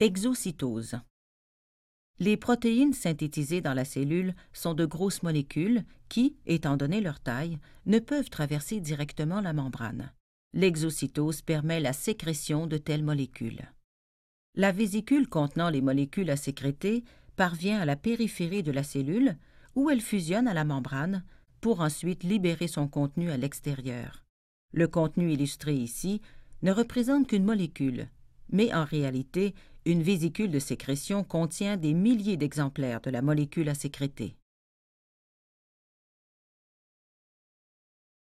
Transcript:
Exocytose. Les protéines synthétisées dans la cellule sont de grosses molécules qui, étant donné leur taille, ne peuvent traverser directement la membrane. L'exocytose permet la sécrétion de telles molécules. La vésicule contenant les molécules à sécréter parvient à la périphérie de la cellule où elle fusionne à la membrane pour ensuite libérer son contenu à l'extérieur. Le contenu illustré ici ne représente qu'une molécule, mais en réalité, une vésicule de sécrétion contient des milliers d'exemplaires de la molécule à sécréter.